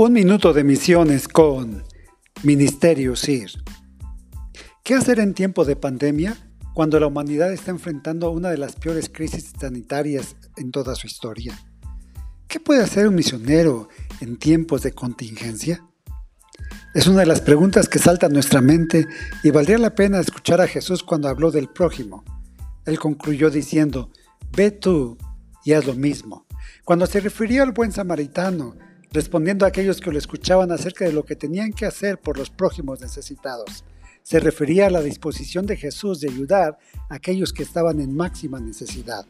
Un minuto de misiones con Ministerio SIR. ¿Qué hacer en tiempo de pandemia cuando la humanidad está enfrentando una de las peores crisis sanitarias en toda su historia? ¿Qué puede hacer un misionero en tiempos de contingencia? Es una de las preguntas que salta a nuestra mente y valdría la pena escuchar a Jesús cuando habló del prójimo. Él concluyó diciendo, ve tú y haz lo mismo. Cuando se refirió al buen samaritano, respondiendo a aquellos que lo escuchaban acerca de lo que tenían que hacer por los prójimos necesitados. Se refería a la disposición de Jesús de ayudar a aquellos que estaban en máxima necesidad.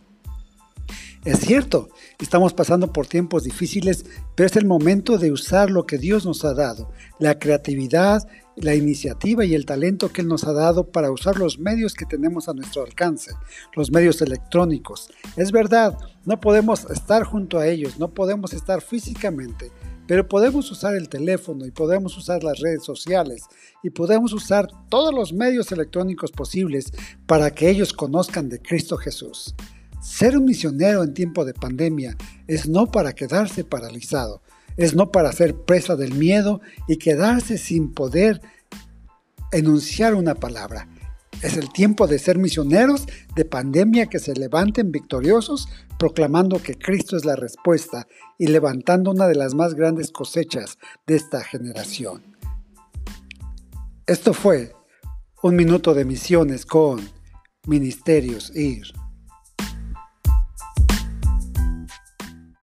Es cierto, estamos pasando por tiempos difíciles, pero es el momento de usar lo que Dios nos ha dado, la creatividad, la iniciativa y el talento que Él nos ha dado para usar los medios que tenemos a nuestro alcance, los medios electrónicos. Es verdad, no podemos estar junto a ellos, no podemos estar físicamente, pero podemos usar el teléfono y podemos usar las redes sociales y podemos usar todos los medios electrónicos posibles para que ellos conozcan de Cristo Jesús. Ser un misionero en tiempo de pandemia es no para quedarse paralizado, es no para ser presa del miedo y quedarse sin poder enunciar una palabra. Es el tiempo de ser misioneros de pandemia que se levanten victoriosos proclamando que Cristo es la respuesta y levantando una de las más grandes cosechas de esta generación. Esto fue un minuto de misiones con Ministerios IR.